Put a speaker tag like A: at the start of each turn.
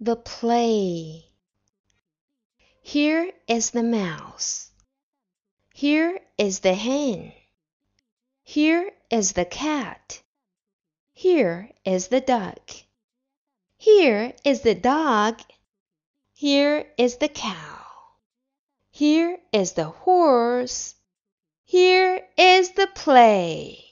A: the play. Here is the mouse. Here is the hen. Here is the cat. Here is the duck. Here is the dog. Here is the cow. Here is the horse. Here is the play.